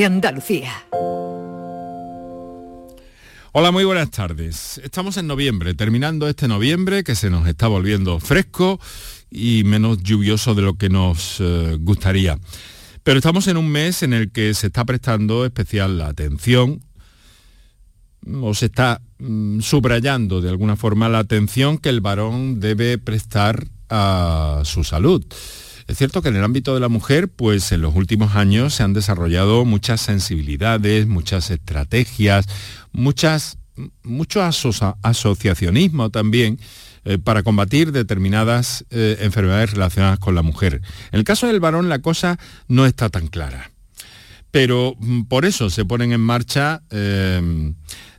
Andalucía. Hola, muy buenas tardes. Estamos en noviembre, terminando este noviembre que se nos está volviendo fresco y menos lluvioso de lo que nos eh, gustaría. Pero estamos en un mes en el que se está prestando especial atención o se está mm, subrayando de alguna forma la atención que el varón debe prestar a su salud. Es cierto que en el ámbito de la mujer, pues en los últimos años se han desarrollado muchas sensibilidades, muchas estrategias, muchas, mucho asociacionismo también eh, para combatir determinadas eh, enfermedades relacionadas con la mujer. En el caso del varón la cosa no está tan clara. Pero mm, por eso se ponen en marcha eh,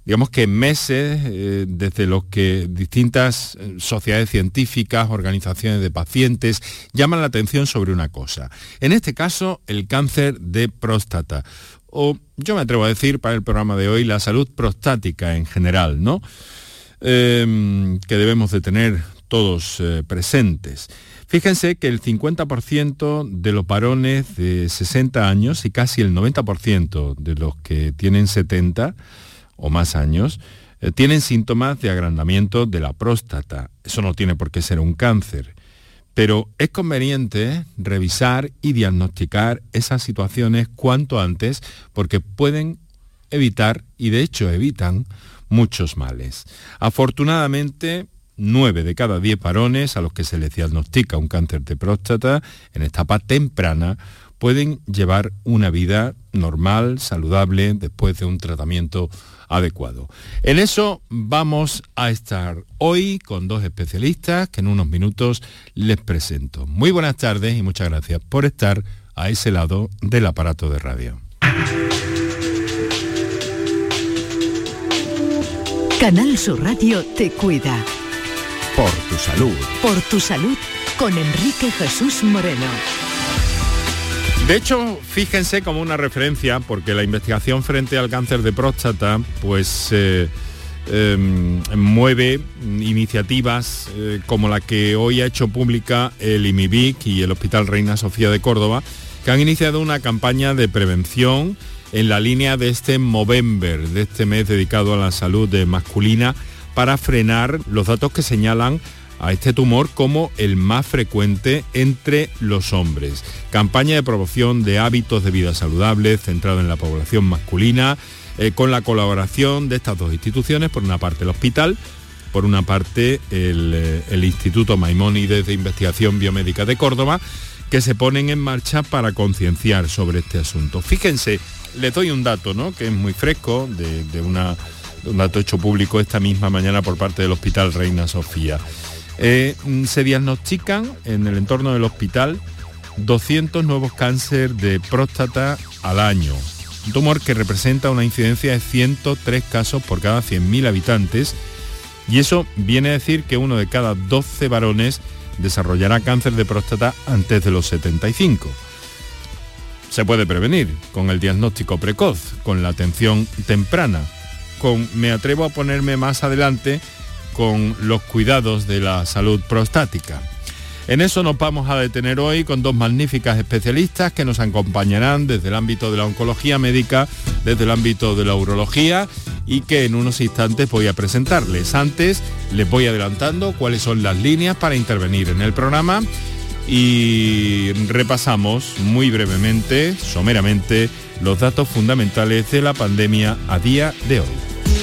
digamos que meses eh, desde los que distintas eh, sociedades científicas, organizaciones de pacientes llaman la atención sobre una cosa. En este caso, el cáncer de próstata. O yo me atrevo a decir para el programa de hoy la salud prostática en general, ¿no? Em, que debemos de tener todos eh, presentes. Fíjense que el 50% de los varones de 60 años y casi el 90% de los que tienen 70 o más años, eh, tienen síntomas de agrandamiento de la próstata. Eso no tiene por qué ser un cáncer. Pero es conveniente revisar y diagnosticar esas situaciones cuanto antes porque pueden evitar, y de hecho evitan, muchos males. Afortunadamente, 9 de cada 10 varones a los que se les diagnostica un cáncer de próstata en etapa temprana pueden llevar una vida normal, saludable, después de un tratamiento adecuado. En eso vamos a estar hoy con dos especialistas que en unos minutos les presento. Muy buenas tardes y muchas gracias por estar a ese lado del aparato de radio. Canal Sur Radio te cuida. Por tu salud. Por tu salud con Enrique Jesús Moreno. De hecho, fíjense como una referencia, porque la investigación frente al cáncer de próstata, pues eh, em, mueve iniciativas eh, como la que hoy ha hecho pública el IMIBIC y el Hospital Reina Sofía de Córdoba, que han iniciado una campaña de prevención en la línea de este Movember, de este mes dedicado a la salud masculina, para frenar los datos que señalan a este tumor como el más frecuente entre los hombres. Campaña de promoción de hábitos de vida saludables centrado en la población masculina, eh, con la colaboración de estas dos instituciones, por una parte el hospital, por una parte el, eh, el Instituto Maimónides de Investigación Biomédica de Córdoba, que se ponen en marcha para concienciar sobre este asunto. Fíjense, les doy un dato, ¿no? que es muy fresco, de, un dato hecho público esta misma mañana por parte del Hospital Reina Sofía. Eh, se diagnostican en el entorno del hospital 200 nuevos cáncer de próstata al año. Un tumor que representa una incidencia de 103 casos por cada 100.000 habitantes y eso viene a decir que uno de cada 12 varones desarrollará cáncer de próstata antes de los 75. Se puede prevenir con el diagnóstico precoz, con la atención temprana, con, me atrevo a ponerme más adelante, con los cuidados de la salud prostática. En eso nos vamos a detener hoy con dos magníficas especialistas que nos acompañarán desde el ámbito de la oncología médica, desde el ámbito de la urología y que en unos instantes voy a presentarles. Antes les voy adelantando cuáles son las líneas para intervenir en el programa y repasamos muy brevemente, someramente, los datos fundamentales de la pandemia a día de hoy.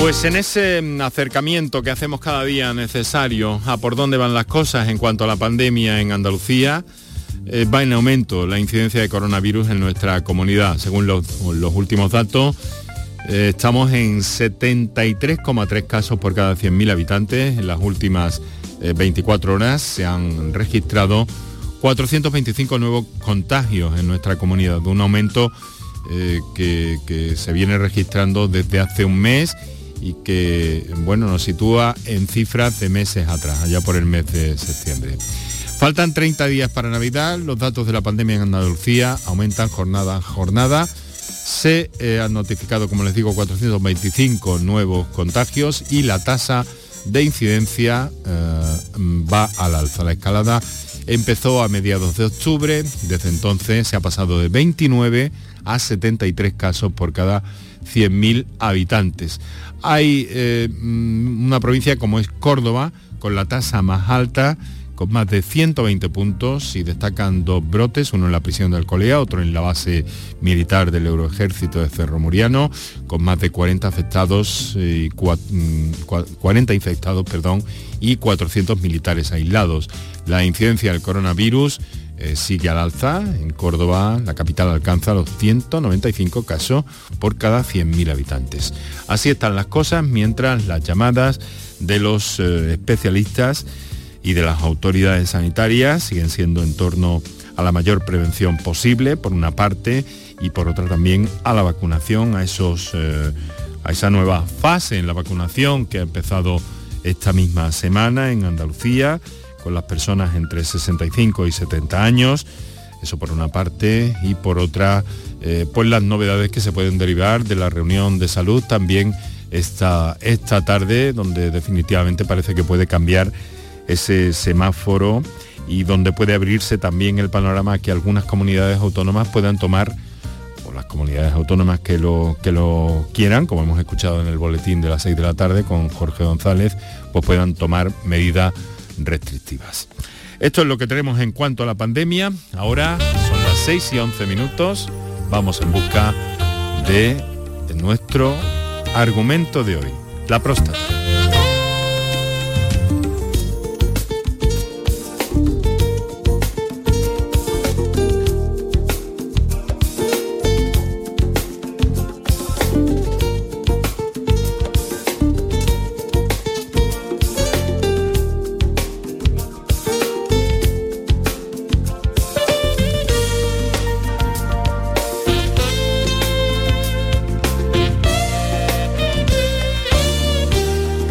Pues en ese mm, acercamiento que hacemos cada día necesario a por dónde van las cosas en cuanto a la pandemia en Andalucía, eh, va en aumento la incidencia de coronavirus en nuestra comunidad. Según los, últimos datos, Eh, estamos en 73,3 casos por cada 100.000 habitantes. En las últimas 24 horas se han registrado 425 nuevos contagios en nuestra comunidad, un aumento que se viene registrando desde hace un mes y que bueno, nos sitúa en cifras de meses atrás, allá por el mes de septiembre. Faltan 30 días para Navidad, los datos de la pandemia en Andalucía aumentan jornada a jornada. Se eh, han notificado, como les digo, 425 nuevos contagios y la tasa de incidencia eh, va al alza. La escalada empezó a mediados de octubre, desde entonces se ha pasado de 29 a 73 casos por cada 100.000 habitantes. Hay eh, mm, una provincia como es Córdoba, con la tasa más alta, con más de 120 puntos y destacan dos brotes, uno en la prisión de Alcolea, otro en la base militar del Euroejército de Cerro Muriano, con más de 40 afectados, y 40 mm, infectados perdón, y 400 militares aislados. La incidencia del coronavirus eh, sigue al alza. En Córdoba, la capital alcanza los 195 casos por cada 100.000 habitantes. Así están las cosas mientras las llamadas de los eh, especialistas y de las autoridades sanitarias siguen siendo en torno a la mayor prevención posible, por una parte, y por otra también a la vacunación, a, esos, eh, a esa nueva fase en la vacunación que ha empezado esta misma semana en Andalucía con las personas entre 65 y 70 años. Eso por una parte y por otra, eh, pues las novedades que se pueden derivar de la reunión de salud también esta, esta tarde, donde definitivamente parece que puede cambiar ese semáforo y donde puede abrirse también el panorama que algunas comunidades autónomas puedan tomar, o las comunidades autónomas que lo, que lo quieran, como hemos escuchado en el boletín de las 6 de la tarde con Jorge González, pues puedan tomar medidas restrictivas. Esto es lo que tenemos en cuanto a la pandemia. Ahora son las 6 y 11 minutos. Vamos en busca de nuestro argumento de hoy, la próstata.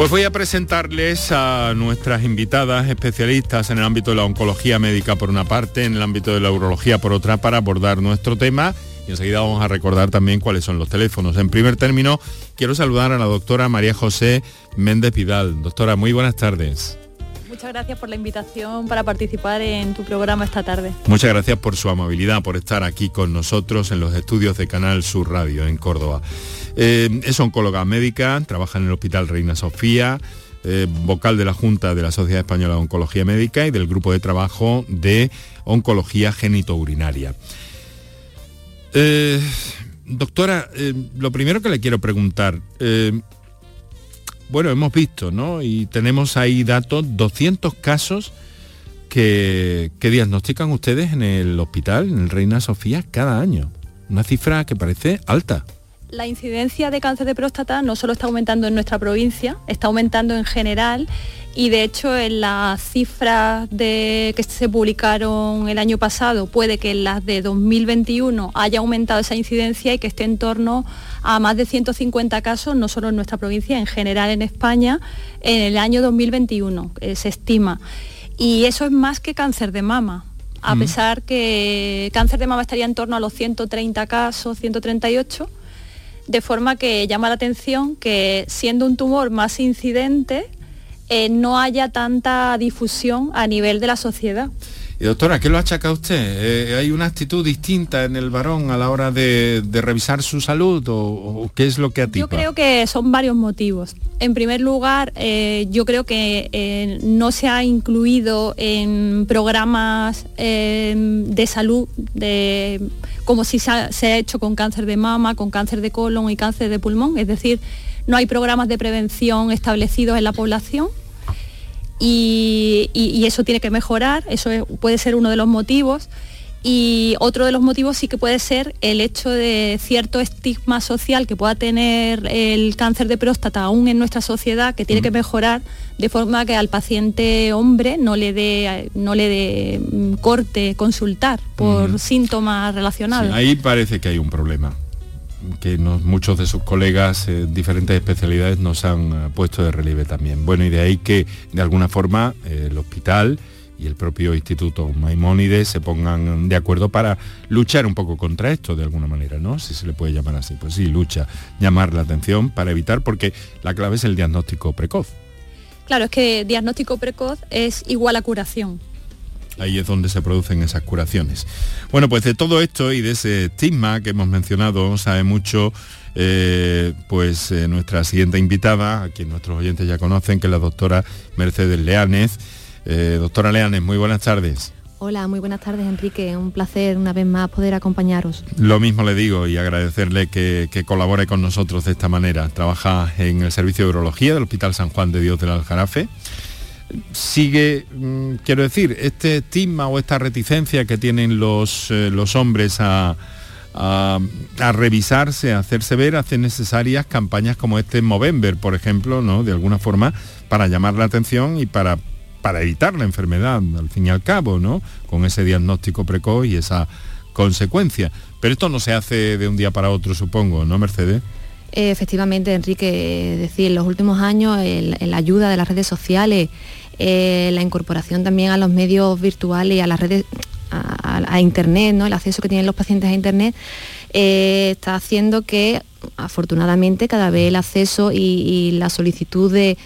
Pues voy a presentarles a nuestras invitadas especialistas en el ámbito de la oncología médica por una parte, en el ámbito de la urología por otra, para abordar nuestro tema y enseguida vamos a recordar también cuáles son los teléfonos. En primer término, quiero saludar a la doctora María José Méndez Pidal. Doctora, muy buenas tardes. Muchas gracias por la invitación para participar en tu programa esta tarde. Muchas gracias por su amabilidad, por estar aquí con nosotros en los estudios de Canal Sur Radio en Córdoba. Eh, es oncóloga médica, trabaja en el Hospital Reina Sofía, eh, vocal de la Junta de la Sociedad Española de Oncología Médica y del Grupo de Trabajo de Oncología Genitourinaria. Eh, doctora, lo primero que le quiero preguntar, bueno, hemos visto, ¿no? Y tenemos ahí datos, 200 casos que, que diagnostican ustedes en el hospital, en el Reina Sofía, cada año. Una cifra que parece alta. La incidencia de cáncer de próstata no solo está aumentando en nuestra provincia, está aumentando en general y de hecho en las cifras de, que se publicaron el año pasado puede que en las de 2021 haya aumentado esa incidencia y que esté en torno a más de 150 casos, no solo en nuestra provincia, en general en España, en el año 2021, eh, se estima. Y eso es más que cáncer de mama, a mm. pesar que cáncer de mama estaría en torno a los 130 casos, 138 de forma que llama la atención que siendo un tumor más incidente, eh, no haya tanta difusión a nivel de la sociedad. Y doctora, ¿qué lo achaca usted? Eh, ¿Hay una actitud distinta en el varón a la hora de, revisar su salud o, qué es lo que atipa? Yo creo que son varios motivos. En primer lugar, eh, yo creo que no se ha incluido en programas de salud de como si se ha, hecho con cáncer de mama, con cáncer de colon y cáncer de pulmón, es decir, no hay programas de prevención establecidos en la población y, eso tiene que mejorar, eso puede ser uno de los motivos. y otro de los motivos sí que puede ser el hecho de cierto estigma social que pueda tener el cáncer de próstata aún en nuestra sociedad, que tiene que mejorar de forma que al paciente hombre no le dé no le dé mm, corte consultar por síntomas relacionados. ahí parece que hay un problema que muchos de sus colegas en diferentes especialidades nos han eh, puesto de relieve también. Bueno, y de ahí que de alguna forma eh, el hospital y el propio Instituto Maimónides se pongan de acuerdo para luchar un poco contra esto de alguna manera, ¿no? Si se le puede llamar así. Pues sí, lucha, llamar la atención para evitar, porque la clave es el diagnóstico precoz. Claro, es que diagnóstico precoz es igual a curación. Ahí es donde se producen esas curaciones. Bueno, pues de todo esto y de ese estigma que hemos mencionado, sabe mucho eh, pues eh, nuestra siguiente invitada, a quien nuestros oyentes ya conocen, que es la doctora Mercedes Leánez eh, doctora Leanes, muy buenas tardes. Hola, muy buenas tardes Enrique, un placer una vez más poder acompañaros. Lo mismo le digo y agradecerle que, colabore con nosotros de esta manera. Trabaja en el Servicio de Urología del Hospital San Juan de Dios del Aljarafe. Sigue, mm, quiero decir, este estigma o esta reticencia que tienen los, eh, los hombres a, revisarse, a hacerse ver, hace necesarias campañas como este Movember, por ejemplo, ¿no? de alguna forma, para llamar la atención y para para evitar la enfermedad, al fin y al cabo, ¿no? Con ese diagnóstico precoz y esa consecuencia. Pero esto no se hace de un día para otro, supongo, ¿no, Mercedes? Efectivamente, Enrique, decir, en los últimos años la ayuda de las redes sociales, eh, la incorporación también a los medios virtuales y a las redes, a, Internet, ¿no? el acceso que tienen los pacientes a Internet, eh, está haciendo que afortunadamente cada vez el acceso y, la solicitud de,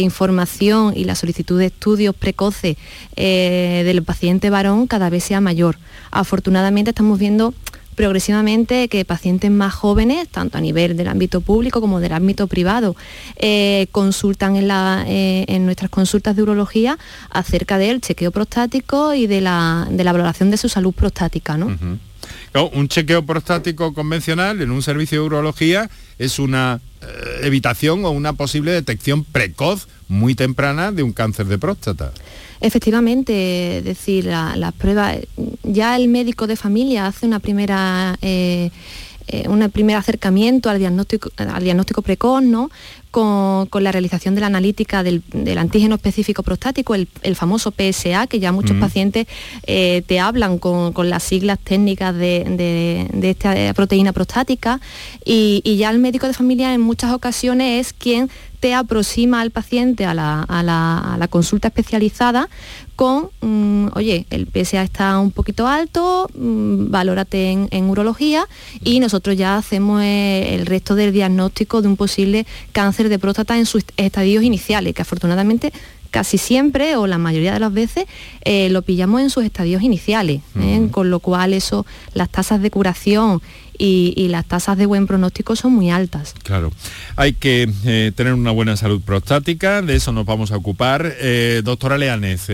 información y la solicitud de estudios precoces eh, del paciente varón cada vez sea mayor. Afortunadamente estamos viendo progresivamente que pacientes más jóvenes, tanto a nivel del ámbito público como del ámbito privado, eh, consultan eh, en, nuestras consultas de urología acerca del chequeo prostático y de la, valoración de su salud prostática. ¿no? un chequeo prostático convencional en un servicio de urología es una evitación o una posible detección precoz muy temprana de un cáncer de próstata. Efectivamente, es decir, las pruebas, ya el médico de familia hace una primera... Eh, eh, un primer acercamiento al diagnóstico, al diagnóstico precoz, ¿no? Con, la realización de la analítica del, antígeno específico prostático, el, famoso PSA, que ya muchos pacientes eh, te hablan con, las siglas técnicas de, esta proteína prostática y, y, ya el médico de familia en muchas ocasiones es quien te aproxima al paciente a la, consulta especializada con, mm, oye, el PSA está un poquito alto, mm, valórate en, urología y nosotros ya hacemos eh, el resto del diagnóstico de un posible cáncer de próstata en sus estadios iniciales, que afortunadamente casi siempre o la mayoría de las veces eh, lo pillamos en sus estadios iniciales, ¿eh? con lo cual eso, las tasas de curación y, las tasas de buen pronóstico son muy altas. Claro, hay que eh, tener una buena salud prostática, de eso nos vamos a ocupar. doctora Leanes,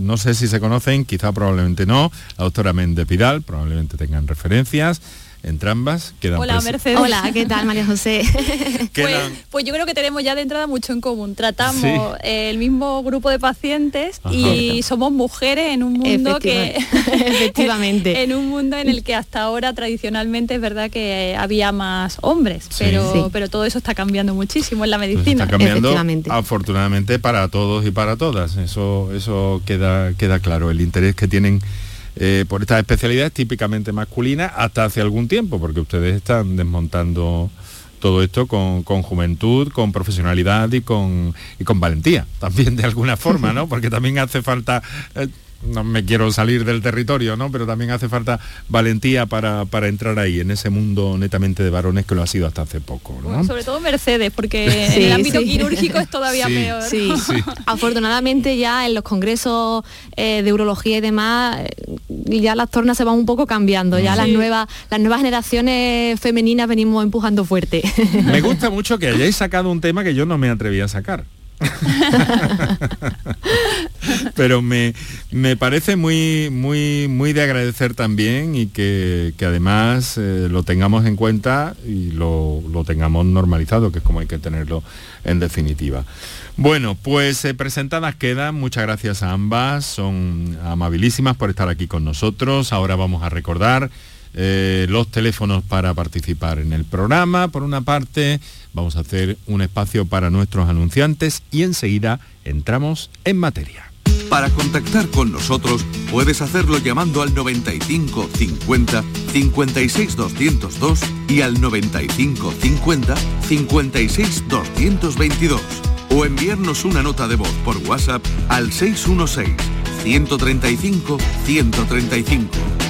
no sé si se conocen, quizá probablemente no, la doctora Méndez Pidal, probablemente tengan referencias entre ambas quedan Hola Mercedes. Hola, ¿qué tal María José? pues, pues, yo creo que tenemos ya de entrada mucho en común. Tratamos el mismo grupo de pacientes y somos mujeres en un mundo que efectivamente en un mundo en el que hasta ahora tradicionalmente es verdad que había más hombres, pero pero todo eso está cambiando muchísimo en la pues medicina. está cambiando afortunadamente para todos y para todas. Eso eso queda queda claro el interés que tienen eh, por estas especialidades típicamente masculinas hasta hace algún tiempo, porque ustedes están desmontando todo esto con, juventud, con profesionalidad y con, y con valentía, también de alguna forma, ¿no? Porque también hace falta... Eh, no me quiero salir del territorio, ¿no? Pero también hace falta valentía para, entrar ahí, en ese mundo netamente de varones que lo ha sido hasta hace poco. sobre todo Mercedes, porque en el ámbito quirúrgico es todavía peor. Sí. Afortunadamente ya en los congresos eh, de urología y demás, eh, ya las tornas se van un poco cambiando. Ya las nuevas, las nuevas generaciones femeninas venimos empujando fuerte. Me gusta mucho que hayáis sacado un tema que yo no me atreví a sacar Pero me, me, parece muy, muy, muy de agradecer también y que, además eh, lo tengamos en cuenta y lo, tengamos normalizado, que es como hay que tenerlo en definitiva. Bueno, pues eh, presentadas quedan. Muchas gracias a ambas. Son amabilísimas por estar aquí con nosotros. Ahora vamos a recordar eh, los teléfonos para participar en el programa. Por una parte, vamos a hacer un espacio para nuestros anunciantes y enseguida entramos en materia. Para contactar con nosotros puedes hacerlo llamando al 95 50 56 202 y al 95 50 56 222 o enviarnos una nota de voz por WhatsApp al 616 135 135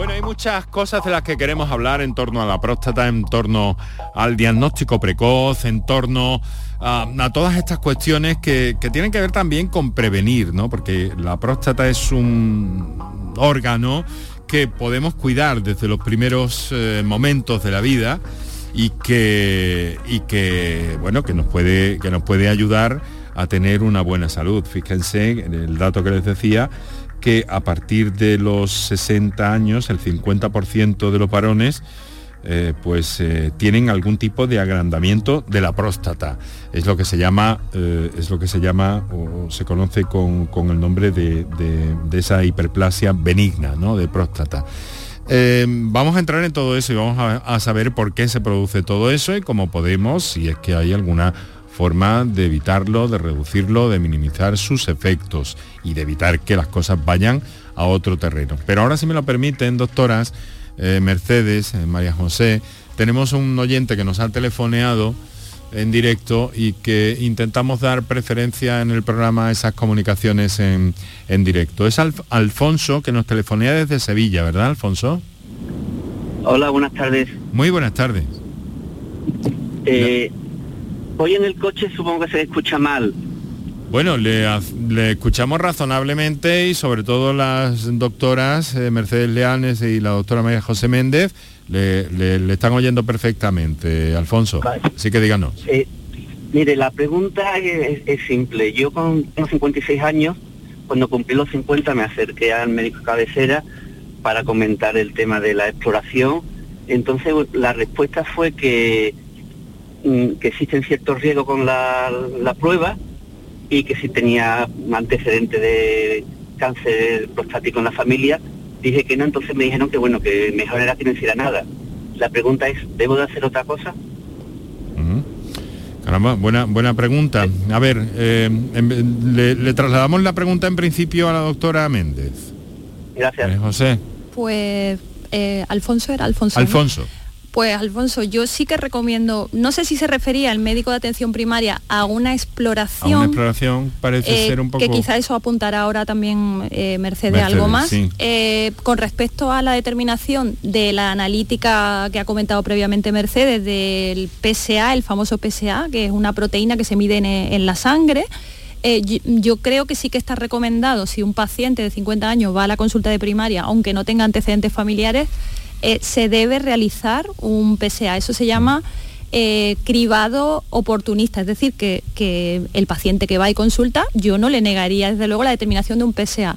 Bueno, hay muchas cosas de las que queremos hablar en torno a la próstata, en torno al diagnóstico precoz, en torno a, todas estas cuestiones que, tienen que ver también con prevenir, ¿no? Porque la próstata es un órgano que podemos cuidar desde los primeros eh, momentos de la vida y que, y que bueno, que nos puede, que nos puede ayudar a tener una buena salud. Fíjense en el dato que les decía, que a partir de los 60 años el 50% de los varones eh, pues eh, tienen algún tipo de agrandamiento de la próstata. Es lo que se llama, eh, es lo que se llama o se conoce con, el nombre de, esa hiperplasia benigna ¿no? de próstata. vamos a entrar en todo eso y vamos a saber por qué se produce todo eso y cómo podemos, si es que hay alguna forma de evitarlo, de reducirlo, de minimizar sus efectos y de evitar que las cosas vayan a otro terreno. Pero ahora si me lo permiten, doctoras, eh, Mercedes, eh, María José, tenemos un oyente que nos ha telefoneado en directo y que intentamos dar preferencia en el programa a esas comunicaciones en, directo. Es Alfonso que nos telefonea desde Sevilla, ¿verdad, Alfonso? Hola, buenas tardes. Muy buenas tardes. Eh, Hoy en el coche supongo que se escucha mal. Bueno, le, escuchamos razonablemente y sobre todo las doctoras eh, Mercedes Leanes y la doctora María José Méndez le, están oyendo perfectamente, Alfonso. Así que díganos. Eh, mire, la pregunta es, simple. Yo con 56 años, cuando cumplí los 50 me acerqué al médico cabecera para comentar el tema de la exploración. Entonces la respuesta fue que Mm, que existen ciertos riesgos con la, prueba y que si tenía un antecedente de cáncer prostático en la familia, dije que no, entonces me dijeron que bueno, que mejor era que no hiciera nada. La pregunta es, ¿debo de hacer otra cosa? Caramba, buena, buena pregunta. A ver, eh, le, trasladamos la pregunta en principio a la doctora Méndez. Gracias. José. Pues eh, Alfonso era Alfonso. Alfonso. Pues Alfonso, yo sí que recomiendo, no sé si se refería el médico de atención primaria a una exploración. A una exploración parece eh, ser un poco. Que quizá eso apuntará ahora también eh, Mercedes, algo más. Eh, con respecto a la determinación de la analítica que ha comentado previamente Mercedes del PSA, el famoso PSA, que es una proteína que se mide en, la sangre. yo, creo que sí que está recomendado si un paciente de 50 años va a la consulta de primaria, aunque no tenga antecedentes familiares, eh, se debe realizar un PSA. Eso se llama eh, cribado oportunista, es decir, que, que, el paciente que va y consulta, yo no le negaría desde luego la determinación de un PSA.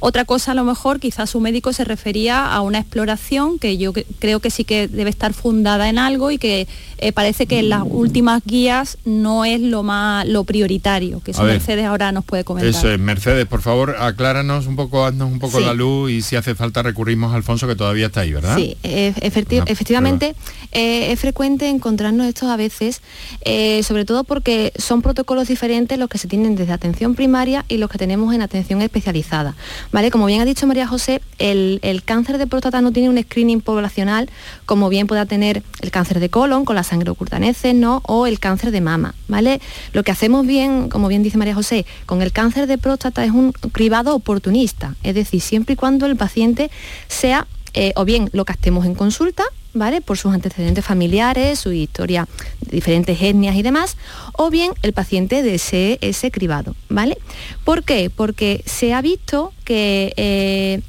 Otra cosa a lo mejor quizás su médico se refería a una exploración que yo creo que sí que debe estar fundada en algo y que eh, parece que en las últimas guías no es lo más lo prioritario, que Mercedes ahora nos puede comentar. Eso es, Mercedes, por favor, acláranos un poco, haznos un poco la luz y si hace falta recurrimos a Alfonso que todavía está ahí, ¿verdad? Sí, efectivamente eh, es frecuente encontrarnos estos a veces, eh, sobre todo porque son protocolos diferentes los que se tienen desde atención primaria y los que tenemos en atención especializada. ¿Vale? Como bien ha dicho María José, el, cáncer de próstata no tiene un screening poblacional como bien pueda tener el cáncer de colon con la sangre oculta ¿no? o el cáncer de mama. ¿vale? Lo que hacemos bien, como bien dice María José, con el cáncer de próstata es un cribado oportunista, es decir, siempre y cuando el paciente sea eh, o bien lo captemos en consulta, ¿vale? Por sus antecedentes familiares, su historia de diferentes etnias y demás, o bien el paciente desee ese cribado, ¿vale? ¿Por qué? Porque se ha visto que eh,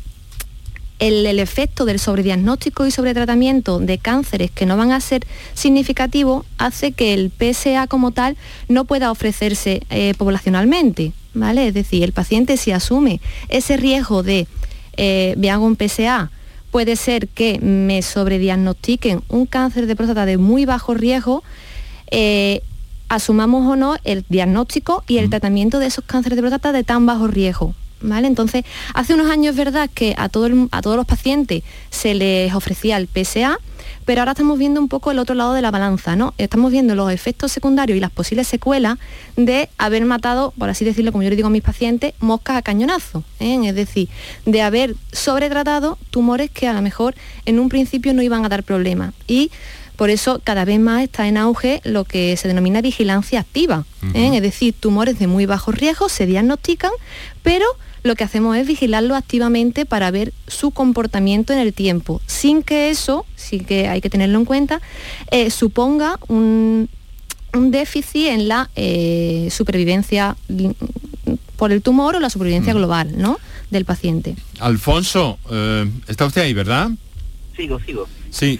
el, efecto del sobrediagnóstico y sobretratamiento de cánceres que no van a ser significativos hace que el PSA como tal no pueda ofrecerse eh, poblacionalmente, ¿vale? Es decir, el paciente si asume ese riesgo de, eh, hago un PSA, puede ser que me sobrediagnostiquen un cáncer de próstata de muy bajo riesgo, eh, asumamos o no el diagnóstico y el tratamiento de esos cánceres de próstata de tan bajo riesgo. ¿Vale? Entonces, hace unos años es verdad que a, a todos los pacientes se les ofrecía el PSA, pero ahora estamos viendo un poco el otro lado de la balanza, ¿no? Estamos viendo los efectos secundarios y las posibles secuelas de haber matado, por así decirlo, como yo le digo a mis pacientes, moscas a cañonazo, ¿eh? es decir, de haber sobretratado tumores que a lo mejor en un principio no iban a dar problemas. Y por eso cada vez más está en auge lo que se denomina vigilancia activa, ¿eh? es decir, tumores de muy bajo riesgo se diagnostican, pero lo que hacemos es vigilarlo activamente para ver su comportamiento en el tiempo, sin que eso, sí que hay que tenerlo en cuenta, eh, suponga un, déficit en la eh, supervivencia por el tumor o la supervivencia mm. global ¿no? del paciente. Alfonso, eh, está usted ahí, ¿verdad? Sigo, sigo. Sí,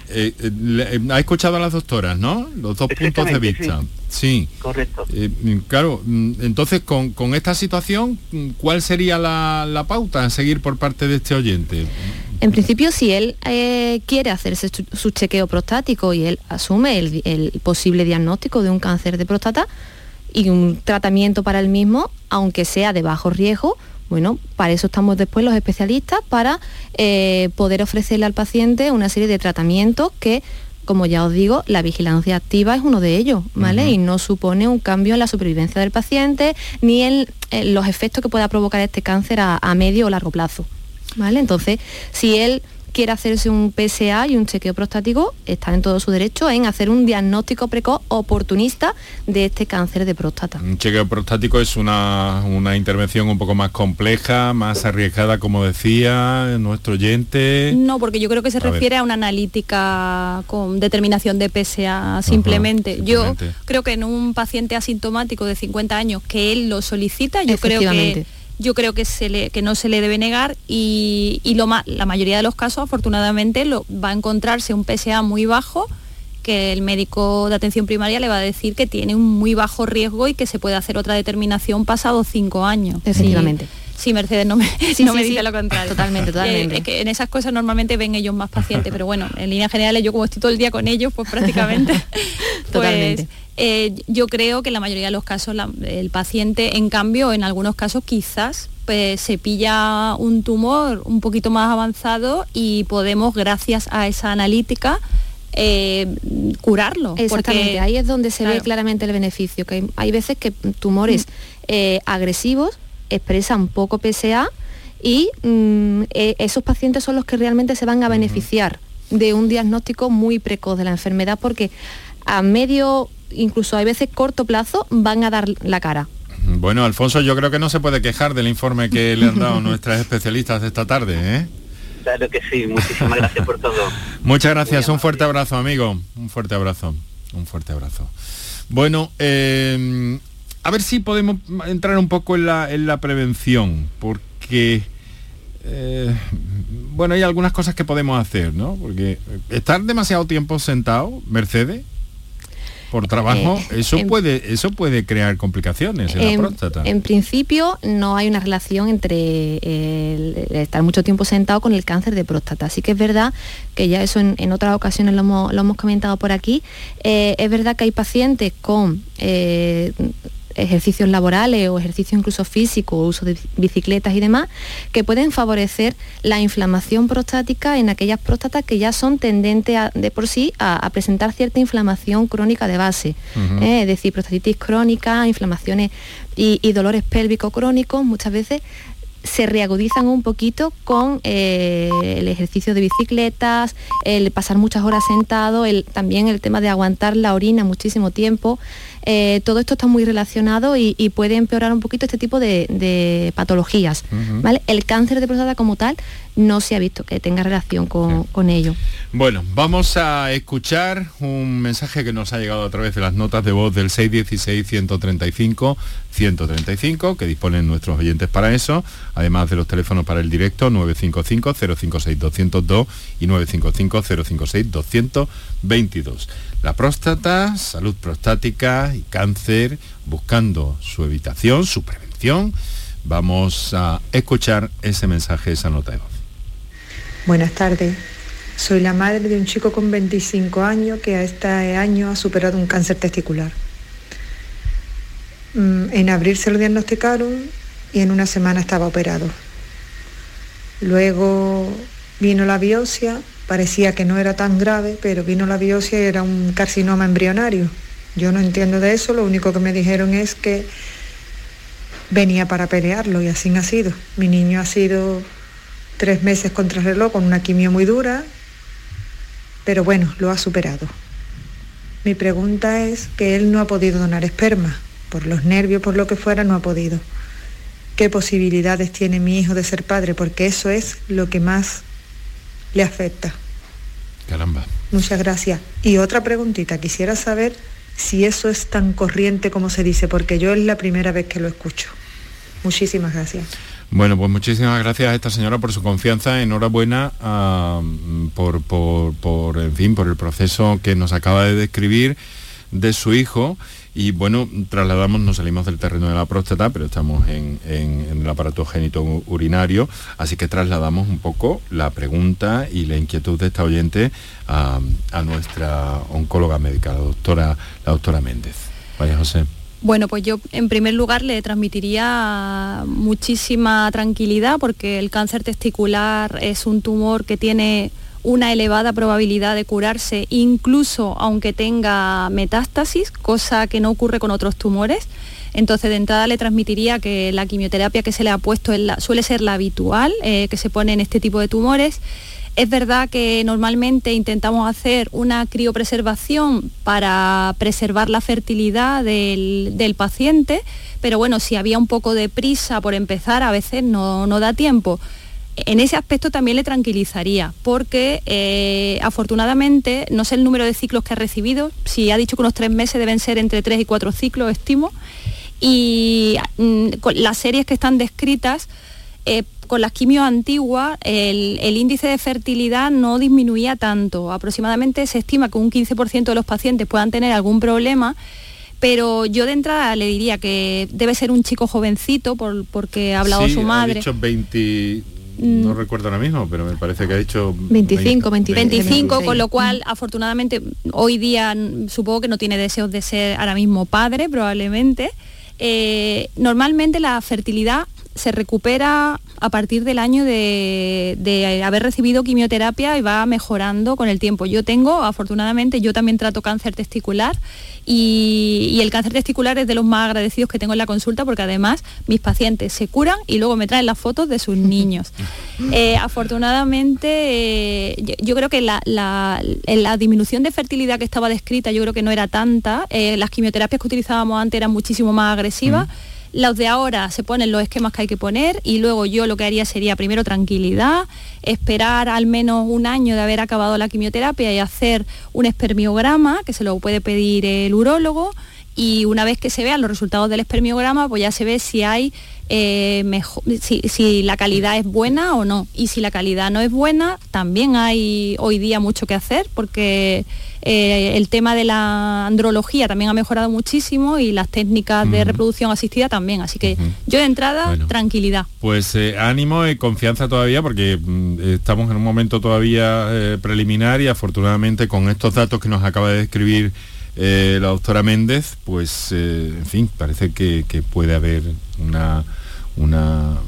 ha escuchado a las doctoras, ¿no? Los dos puntos de vista. Sí. Correcto. Eh, claro, mm, entonces con, esta situación, ¿cuál sería la, pauta a seguir por parte de este oyente? En principio, si él eh, quiere hacerse su, chequeo prostático y él asume el, posible diagnóstico de un cáncer de próstata y un tratamiento para el mismo, aunque sea de bajo riesgo, bueno, para eso estamos después los especialistas, para eh, poder ofrecerle al paciente una serie de tratamientos que como ya os digo, la vigilancia activa es uno de ellos, ¿vale? Y no supone un cambio en la supervivencia del paciente ni en, los efectos que pueda provocar este cáncer a, a medio o largo plazo, ¿vale? Entonces, si él quiere hacerse un PSA y un chequeo prostático, está en todo su derecho en hacer un diagnóstico precoz oportunista de este cáncer de próstata. Un chequeo prostático es una, intervención un poco más compleja, más arriesgada, como decía nuestro oyente. No, porque yo creo que se refiere a una analítica con determinación de PSA simplemente. Yo creo que en un paciente asintomático de 50 años que él lo solicita, yo creo que yo creo que, se le, que no se le debe negar y, lo la mayoría de los casos afortunadamente lo, va a encontrarse un PSA muy bajo que el médico de atención primaria le va a decir que tiene un muy bajo riesgo y que se puede hacer otra determinación pasado cinco años. Efectivamente. Sí, Mercedes no me, no me dice lo contrario. Totalmente, eh, totalmente. Es que en esas cosas normalmente ven ellos más pacientes, pero bueno, en líneas generales yo como estoy todo el día con ellos, pues prácticamente. totalmente. Pues, eh, yo creo que en la mayoría de los casos el paciente, en cambio, en algunos casos quizás pues, se pilla un tumor un poquito más avanzado y podemos, gracias a esa analítica, eh, curarlo. Exactamente, ahí es donde se ve claramente el beneficio, que hay, veces que tumores mm. agresivos expresan poco PSA y mm, esos pacientes son los que realmente se van a beneficiar de un diagnóstico muy precoz de la enfermedad porque a medio, incluso a veces corto plazo, van a dar la cara. Bueno, Alfonso, yo creo que no se puede quejar del informe que le han dado nuestras especialistas de esta tarde, ¿eh? Claro que sí, muchísimas gracias por todo. Muchas gracias, un fuerte abrazo, amigo. Un fuerte abrazo, un fuerte abrazo. Bueno, eh, a ver si podemos entrar un poco en la, en la prevención, porque eh, bueno, hay algunas cosas que podemos hacer, ¿no? Porque estar demasiado tiempo sentado, Mercedes, por trabajo, eh, eso puede eso puede crear complicaciones en, la próstata. En principio no hay una relación entre estar mucho tiempo sentado con el cáncer de próstata. Así que es verdad que ya eso en, otras ocasiones lo hemos, comentado por aquí. Eh, es verdad que hay pacientes con ejercicios laborales o ejercicio incluso físico, uso de bicicletas y demás, que pueden favorecer la inflamación prostática en aquellas próstatas que ya son tendentes de por sí a, presentar cierta inflamación crónica de base, ¿eh? es decir, prostatitis crónica, inflamaciones y, dolores pélvicos crónicos, muchas veces se reagudizan un poquito con eh, el ejercicio de bicicletas, el pasar muchas horas sentado, el, también el tema de aguantar la orina muchísimo tiempo. Eh, todo esto está muy relacionado y, puede empeorar un poquito este tipo de, patologías. El cáncer de próstata como tal no se ha visto que tenga relación con, ello. Bueno, vamos a escuchar un mensaje que nos ha llegado a través de las notas de voz del 616-135-135, que disponen nuestros oyentes para eso, además de los teléfonos para el directo 955-056-202 y 955-056-222 la próstata, salud prostática y cáncer, buscando su evitación, su prevención. Vamos a escuchar ese mensaje, esa nota de voz. Buenas tardes. Soy la madre de un chico con 25 años que a este año ha superado un cáncer testicular. Mm, en abril se lo diagnosticaron y en una semana estaba operado. Luego vino la biopsia parecía que no era tan grave, pero vino la biopsia y era un carcinoma embrionario. Yo no entiendo de eso, lo único que me dijeron es que venía para pelearlo y así ha sido. Mi niño ha sido tres meses contra reloj con una quimio muy dura, pero bueno, lo ha superado. Mi pregunta es que él no ha podido donar esperma, por los nervios, por lo que fuera, no ha podido. ¿Qué posibilidades tiene mi hijo de ser padre? Porque eso es lo que más le afecta. Caramba. Muchas gracias. Y otra preguntita, quisiera saber si eso es tan corriente como se dice, porque yo es la primera vez que lo escucho. Muchísimas gracias. Bueno, pues muchísimas gracias a esta señora por su confianza. Enhorabuena por, por, por, en fin, por el proceso que nos acaba de describir de su hijo y bueno, trasladamos, nos salimos del terreno de la próstata, pero estamos en, el aparato génito urinario, así que trasladamos un poco la pregunta y la inquietud de esta oyente a, nuestra oncóloga médica, la doctora, la doctora Méndez. María José. Bueno, pues yo en primer lugar le transmitiría muchísima tranquilidad porque el cáncer testicular es un tumor que tiene una elevada probabilidad de curarse incluso aunque tenga metástasis, cosa que no ocurre con otros tumores. Entonces, de entrada le transmitiría que la quimioterapia que se le ha puesto suele ser la habitual eh, que se pone en este tipo de tumores. Es verdad que normalmente intentamos hacer una criopreservación para preservar la fertilidad del, del, paciente, pero bueno, si había un poco de prisa por empezar, a veces no, no da tiempo. En ese aspecto también le tranquilizaría, porque eh, afortunadamente no sé el número de ciclos que ha recibido, si ha dicho que unos tres meses deben ser entre tres y cuatro ciclos, estimo, y mm, las series que están descritas, eh, con las quimios antiguas el, el, índice de fertilidad no disminuía tanto, aproximadamente se estima que un 15% de los pacientes puedan tener algún problema, pero yo de entrada le diría que debe ser un chico jovencito por, porque ha hablado su madre. Ha dicho 20, no mm. recuerdo ahora mismo, pero me parece que ha dicho 25, 25, con lo cual afortunadamente hoy día supongo que no tiene deseos de ser ahora mismo padre, probablemente. Eh, normalmente la fertilidad se recupera a partir del año de, haber recibido quimioterapia y va mejorando con el tiempo. Yo tengo, afortunadamente, yo también trato cáncer testicular y, el cáncer testicular es de los más agradecidos que tengo en la consulta porque además mis pacientes se curan y luego me traen las fotos de sus niños. Eh, afortunadamente, eh, yo, creo que la, disminución de fertilidad que estaba descrita yo creo que no era tanta. Eh, las quimioterapias que utilizábamos antes eran muchísimo más agresivas. Los de ahora se ponen los esquemas que hay que poner y luego yo lo que haría sería primero tranquilidad, esperar al menos un año de haber acabado la quimioterapia y hacer un espermiograma, que se lo puede pedir el urólogo, y una vez que se vean los resultados del espermiograma, pues ya se ve si hay eh, mejor, si, la calidad es buena o no. Y si la calidad no es buena, también hay hoy día mucho que hacer porque eh, el tema de la andrología también ha mejorado muchísimo y las técnicas de reproducción asistida también. Así que yo de entrada, tranquilidad. Pues eh, ánimo y confianza todavía porque mm, estamos en un momento todavía preliminar y afortunadamente con estos datos que nos acaba de describir eh, la doctora Méndez, pues, eh, en fin, parece que, puede haber una, una,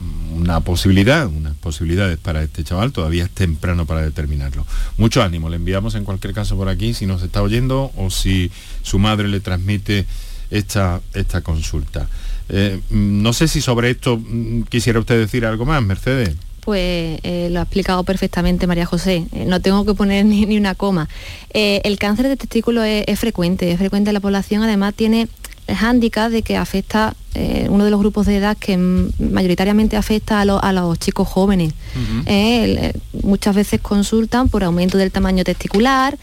posibilidad, unas posibilidades para este chaval, todavía es temprano para determinarlo. Mucho ánimo, le enviamos en cualquier caso por aquí si nos está oyendo o si su madre le transmite esta, esta consulta. Eh, no sé si sobre esto mm, quisiera usted decir algo más, Mercedes pues eh, lo ha explicado perfectamente María José. Eh, no tengo que poner ni, una coma. El cáncer de testículo es, frecuente, es frecuente en la población, además tiene hándicap de que afecta eh, uno de los grupos de edad que mayoritariamente afecta a, los chicos jóvenes. Eh, muchas veces consultan por aumento del tamaño testicular,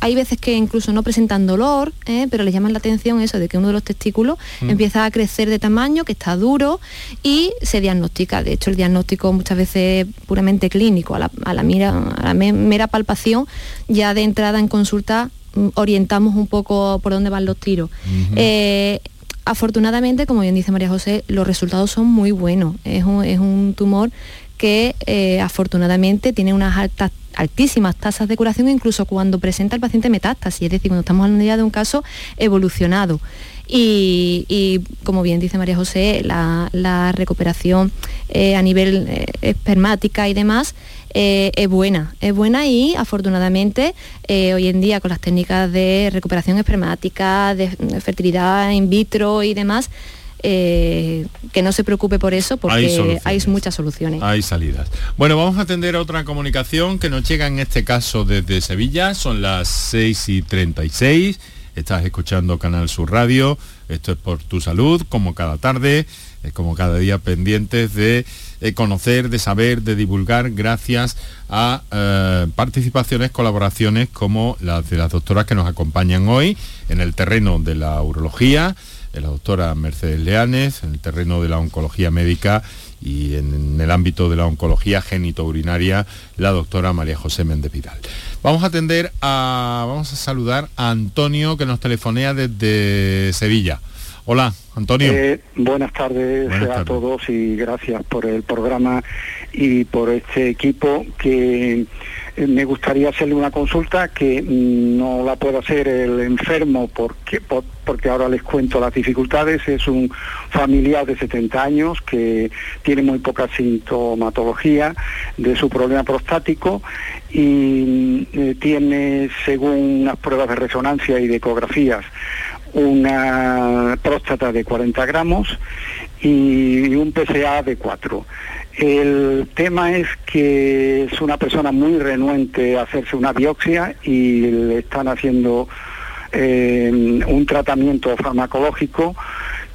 hay veces que incluso no presentan dolor, eh, pero les llaman la atención eso de que uno de los testículos empieza a crecer de tamaño, que está duro y se diagnostica. De hecho, el diagnóstico muchas veces puramente clínico, a la, mira, a la mera palpación, ya de entrada en consulta mm, orientamos un poco por dónde van los tiros afortunadamente, como bien dice María José, los resultados son muy buenos. Es un, tumor que eh, afortunadamente tiene unas altas altísimas tasas de curación incluso cuando presenta el paciente metástasis, es decir, cuando estamos hablando ya de un caso evolucionado. Y, como bien dice María José, la, recuperación eh, a nivel eh, espermática y demás eh, es buena, es buena y afortunadamente hoy en día con las técnicas de recuperación espermática, de fertilidad in vitro y demás, que no se preocupe por eso porque hay, muchas soluciones. Hay salidas. Bueno, vamos a atender a otra comunicación que nos llega en este caso desde Sevilla, son las 6 y 36 Estás escuchando Canal Sur Radio, esto es por tu salud, como cada tarde, eh, como cada día pendientes de eh, conocer, de saber, de divulgar, gracias a eh, participaciones, colaboraciones como las de las doctoras que nos acompañan hoy en el terreno de la urología, la doctora Mercedes Leanes, en el terreno de la oncología médica y en, el ámbito de la oncología genitourinaria, la doctora María José Méndez Vidal. Vamos a atender a, vamos a saludar a Antonio que nos telefonea desde Sevilla. Hola, Antonio. Eh, buenas, tardes a todos y gracias por el programa y por este equipo que eh, me gustaría hacerle una consulta que mm, no la puede hacer el enfermo porque, porque ahora les cuento las dificultades. Es un familiar de 70 años que tiene muy poca sintomatología de su problema prostático y mm, eh, tiene, según unas pruebas de resonancia y de ecografías, una próstata de 40 gramos y un PCA de 4. El tema es que es una persona muy renuente a hacerse una biopsia y le están haciendo eh, un tratamiento farmacológico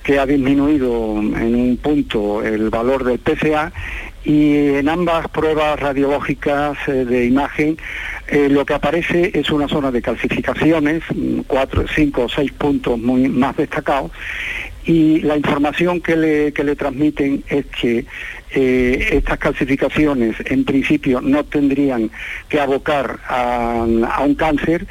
que ha disminuido en un punto el valor del PCA y en ambas pruebas radiológicas eh, de imagen eh, lo que aparece es una zona de calcificaciones, mm, cuatro, cinco o seis puntos muy más destacados, y la información que le, que le transmiten es que eh, estas calcificaciones en principio no tendrían que abocar a, un cáncer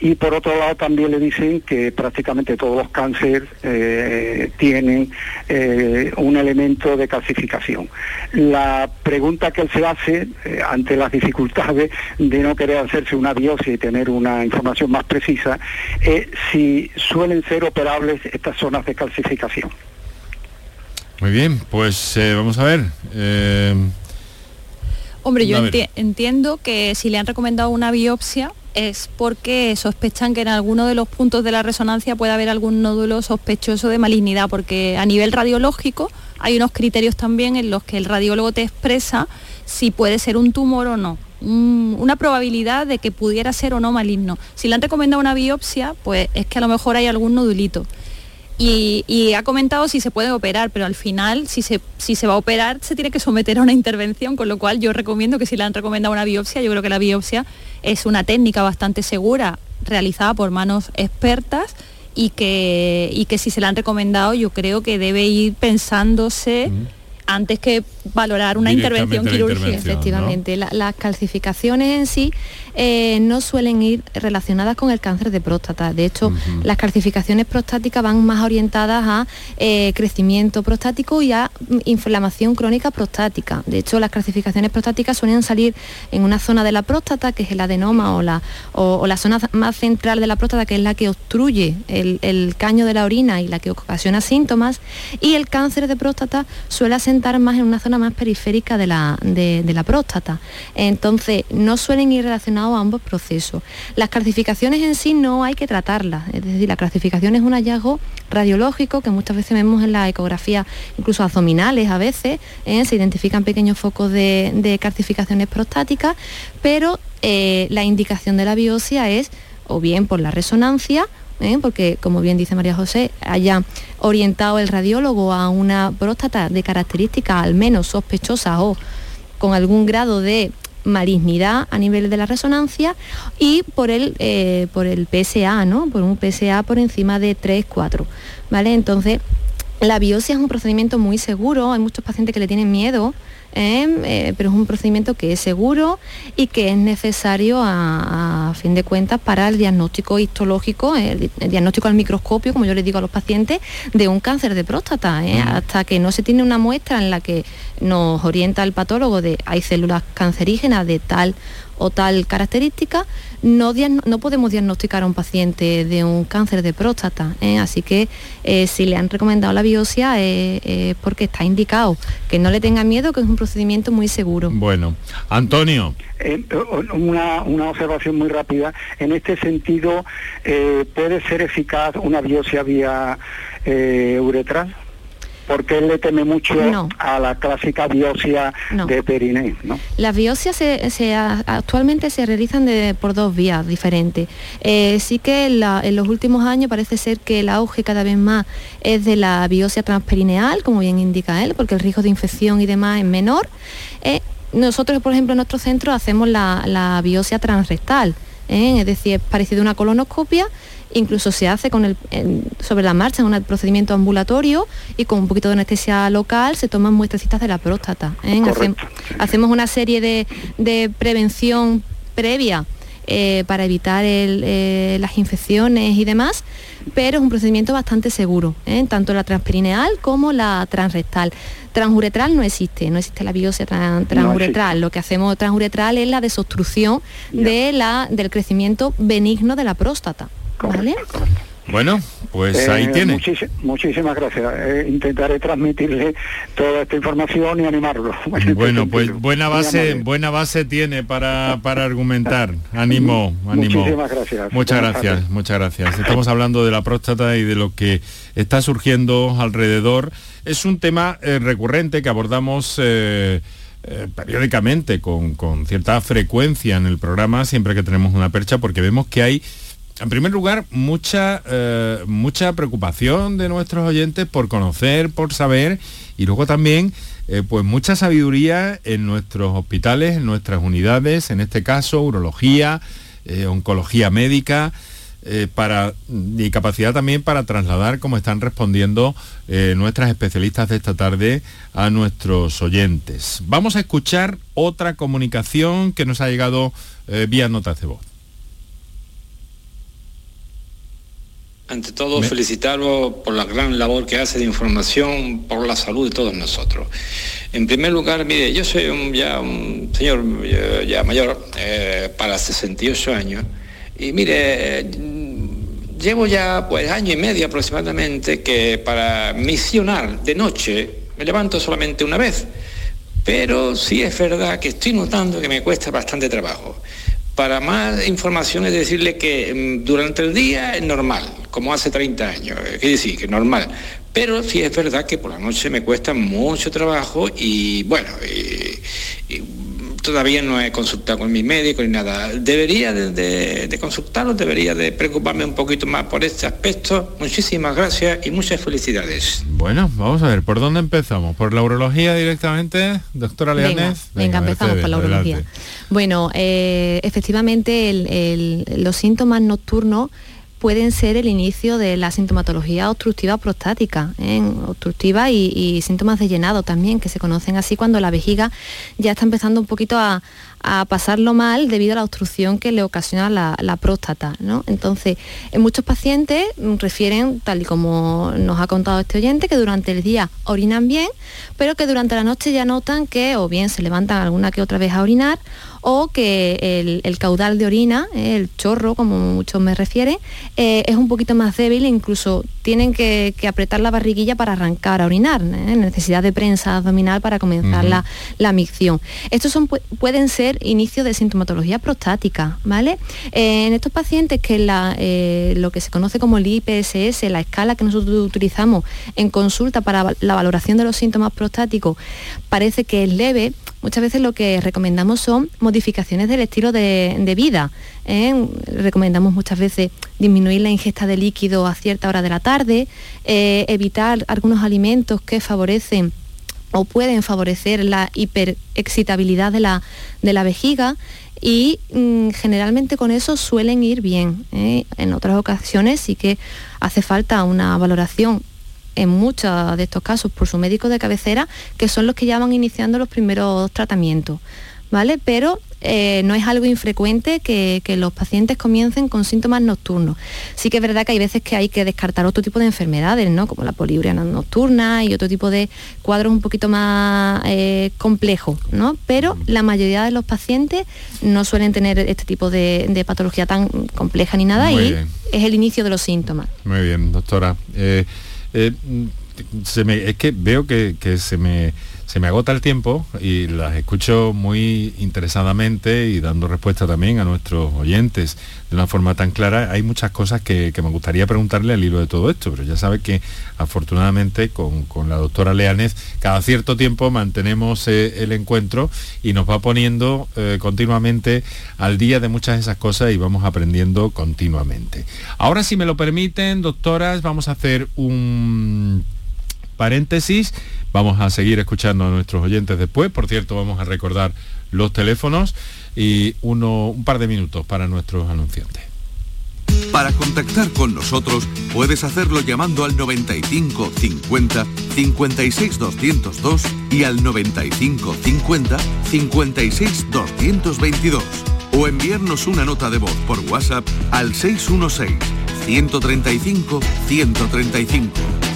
y por otro lado también le dicen que prácticamente todos los cánceres eh, tienen eh, un elemento de calcificación. La pregunta que él se hace ante las dificultades de no querer hacerse una biopsia y tener una información más precisa es si suelen ser operables estas zonas de calcificación. Muy bien, pues eh, vamos a ver. Hombre, yo entiendo que si le han recomendado una biopsia es porque sospechan que en alguno de los puntos de la resonancia puede haber algún nódulo sospechoso de malignidad, porque a nivel radiológico hay unos criterios también en los que el radiólogo te expresa si puede ser un tumor o no. una probabilidad de que pudiera ser o no maligno. Si le han recomendado una biopsia, pues es que a lo mejor hay algún nodulito. Y, ha comentado si se puede operar, pero al final, si se, si se va a operar, se tiene que someter a una intervención, con lo cual yo recomiendo que si le han recomendado una biopsia, yo creo que la biopsia es una técnica bastante segura, realizada por manos expertas y que, y que si se la han recomendado, yo creo que debe ir pensándose antes que valorar una intervención quirúrgica. Efectivamente, las calcificaciones en sí eh, no suelen ir relacionadas con el cáncer de próstata. De hecho, las calcificaciones prostáticas van más orientadas a eh, crecimiento prostático y a mm, inflamación crónica prostática. De hecho, las calcificaciones prostáticas suelen salir en una zona de la próstata, que es el adenoma o la, o, la zona más central de la próstata, que es la que obstruye el, caño de la orina y la que ocasiona síntomas. Y el cáncer de próstata suele asentar más en una zona más periférica de la, de la próstata. Entonces, no suelen ir relacionados a ambos procesos. Las calcificaciones en sí no hay que tratarlas, es decir, la calcificación es un hallazgo radiológico que muchas veces vemos en la ecografía, incluso abdominales a veces, ¿eh? se identifican pequeños focos de, calcificaciones prostáticas, pero eh, la indicación de la biopsia es o bien por la resonancia, ¿eh? porque como bien dice María José, haya orientado el radiólogo a una próstata de características al menos sospechosas o con algún grado de malignidad a nivel de la resonancia y por el, eh, por el PSA, ¿no? Por un PSA por encima de 3, 4, ¿vale? Entonces, la biopsia es un procedimiento muy seguro, hay muchos pacientes que le tienen miedo Em, eh, pero es un procedimiento que es seguro y que es necesario a, fin de cuentas para el diagnóstico histológico, el, diagnóstico al microscopio, como yo le digo a los pacientes, de un cáncer de próstata. ¿eh? Hasta que no se tiene una muestra en la que nos orienta el patólogo de hay células cancerígenas de tal o tal característica, no, no, podemos diagnosticar a un paciente de un cáncer de próstata. ¿eh? Así que eh, si le han recomendado la biopsia es eh, porque está indicado. Que no le tenga miedo, que es un procedimiento muy seguro. Bueno, Antonio. Una, una, observación muy rápida. En este sentido, ¿puede ser eficaz una biopsia vía uretral? Porque él le teme mucho a la clásica biopsia de periné. ¿no? Las biopsias se, actualmente se realizan por dos vías diferentes. Eh, sí que en, los últimos años parece ser que el auge cada vez más es de la biopsia transperineal, como bien indica él, porque el riesgo de infección y demás es menor. Eh, nosotros, por ejemplo, en nuestro centro hacemos la, biopsia transrectal, ¿eh? es decir, es parecido a una colonoscopia incluso se hace con el, sobre la marcha en un procedimiento ambulatorio y con un poquito de anestesia local se toman muestrecitas de la próstata. ¿eh? hacemos una serie de, prevención previa eh, para evitar eh, las infecciones y demás, pero es un procedimiento bastante seguro, tanto la transperineal como la transrectal. Transuretral no existe, no existe la biopsia transuretral. Lo que hacemos transuretral es la desobstrucción de la, del crecimiento benigno de la próstata. Bueno, pues ahí eh, tiene. muchísimas gracias. Eh, intentaré transmitirle toda esta información y animarlo. Bueno, pues buena base, buena base tiene para, para argumentar. Ánimo, ánimo. Muchísimas gracias. Muchas gracias, muchas gracias. Estamos hablando de la próstata y de lo que está surgiendo alrededor. Es un tema eh, recurrente que abordamos periódicamente con, con cierta frecuencia en el programa, siempre que tenemos una percha, porque vemos que hay en primer lugar, mucha, eh, mucha preocupación de nuestros oyentes por conocer, por saber, y luego también, eh, pues mucha sabiduría en nuestros hospitales, en nuestras unidades, en este caso, urología, eh, oncología médica, para, y capacidad también para trasladar, como están respondiendo nuestras especialistas de esta tarde, a nuestros oyentes. Vamos a escuchar otra comunicación que nos ha llegado vía notas de voz. Ante todo, felicitarlo por la gran labor que hace de información por la salud de todos nosotros. En primer lugar, mire, yo soy un, ya un señor ya, mayor, eh, para 68 años, y mire, llevo ya pues año y medio aproximadamente que para misionar de noche Me levanto solamente una vez, pero sí es verdad que estoy notando que me cuesta bastante trabajo. Para más información es decirle que mm, durante el día es normal, como hace 30 años, es decir, que normal. Pero sí es verdad que por la noche me cuesta mucho trabajo y bueno, todavía no he consultado con mi médico ni nada. Debería de, consultarlo, debería de preocuparme un poquito más por este aspecto. Muchísimas gracias y muchas felicidades. Bueno, vamos a ver, ¿por dónde empezamos? ¿Por la urología directamente, doctora Leones? Venga, empezamos por la urología. Bueno, eh, efectivamente los síntomas nocturnos pueden ser el inicio de la sintomatología obstructiva prostática, ¿eh? obstructiva y, síntomas de llenado también, que se conocen así cuando la vejiga ya está empezando un poquito a, a pasarlo mal debido a la obstrucción que le ocasiona la, próstata. Entonces, en muchos pacientes refieren, tal y como nos ha contado este oyente, que durante el día orinan bien, pero que durante la noche ya notan que o bien se levantan alguna que otra vez a orinar o que el, caudal de orina, eh, el chorro, como muchos me refieren, eh, es un poquito más débil e incluso tienen que, apretar la barriguilla para arrancar a orinar, ¿eh? necesidad de prensa abdominal para comenzar la, la, micción. Estos son, pueden ser inicio de sintomatología prostática, ¿vale? en estos pacientes que la, lo que se conoce como el IPSS, la escala que nosotros utilizamos en consulta para la valoración de los síntomas prostáticos, parece que es leve, muchas veces lo que recomendamos son modificaciones del estilo de, vida. ¿eh? Recomendamos muchas veces disminuir la ingesta de líquido a cierta hora de la tarde, eh, evitar algunos alimentos que favorecen o pueden favorecer la hiperexcitabilidad de la, de la vejiga y mm, generalmente con eso suelen ir bien. ¿eh? En otras ocasiones sí que hace falta una valoración en muchos de estos casos por su médico de cabecera, que son los que ya van iniciando los primeros tratamientos. ¿Vale? Pero eh, no es algo infrecuente que, los pacientes comiencen con síntomas nocturnos. Sí que es verdad que hay veces que hay que descartar otro tipo de enfermedades, ¿no? como la poliuria nocturna y otro tipo de cuadros un poquito más eh, complejos, ¿no? pero la mayoría de los pacientes no suelen tener este tipo de, patología tan compleja ni nada y es el inicio de los síntomas. Muy bien, doctora. Eh, eh, se me, es que veo que, se me se me agota el tiempo y las escucho muy interesadamente y dando respuesta también a nuestros oyentes de una forma tan clara. Hay muchas cosas que, me gustaría preguntarle al hilo de todo esto, pero ya sabe que afortunadamente con, la doctora Leanes cada cierto tiempo mantenemos eh, el encuentro y nos va poniendo eh, continuamente al día de muchas de esas cosas y vamos aprendiendo continuamente. Ahora si me lo permiten, doctoras, vamos a hacer un paréntesis. Vamos a seguir escuchando a nuestros oyentes después. Por cierto, vamos a recordar los teléfonos y uno, un par de minutos para nuestros anunciantes. Para contactar con nosotros puedes hacerlo llamando al 95 50 56 202 y al 95 50 56 222 o enviarnos una nota de voz por WhatsApp al 616 135 135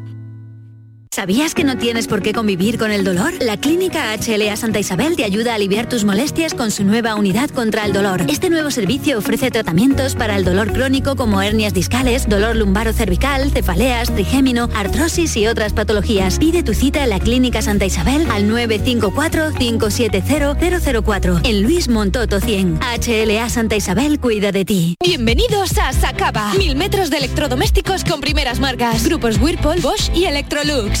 ¿Sabías que no tienes por qué convivir con el dolor? La Clínica HLA Santa Isabel te ayuda a aliviar tus molestias con su nueva unidad contra el dolor. Este nuevo servicio ofrece tratamientos para el dolor crónico como hernias discales, dolor lumbaro cervical, cefaleas, trigémino, artrosis y otras patologías. Pide tu cita en la Clínica Santa Isabel al 954-570-004 en Luis Montoto 100. HLA Santa Isabel cuida de ti. Bienvenidos a Sacaba. Mil metros de electrodomésticos con primeras marcas. Grupos Whirlpool, Bosch y Electrolux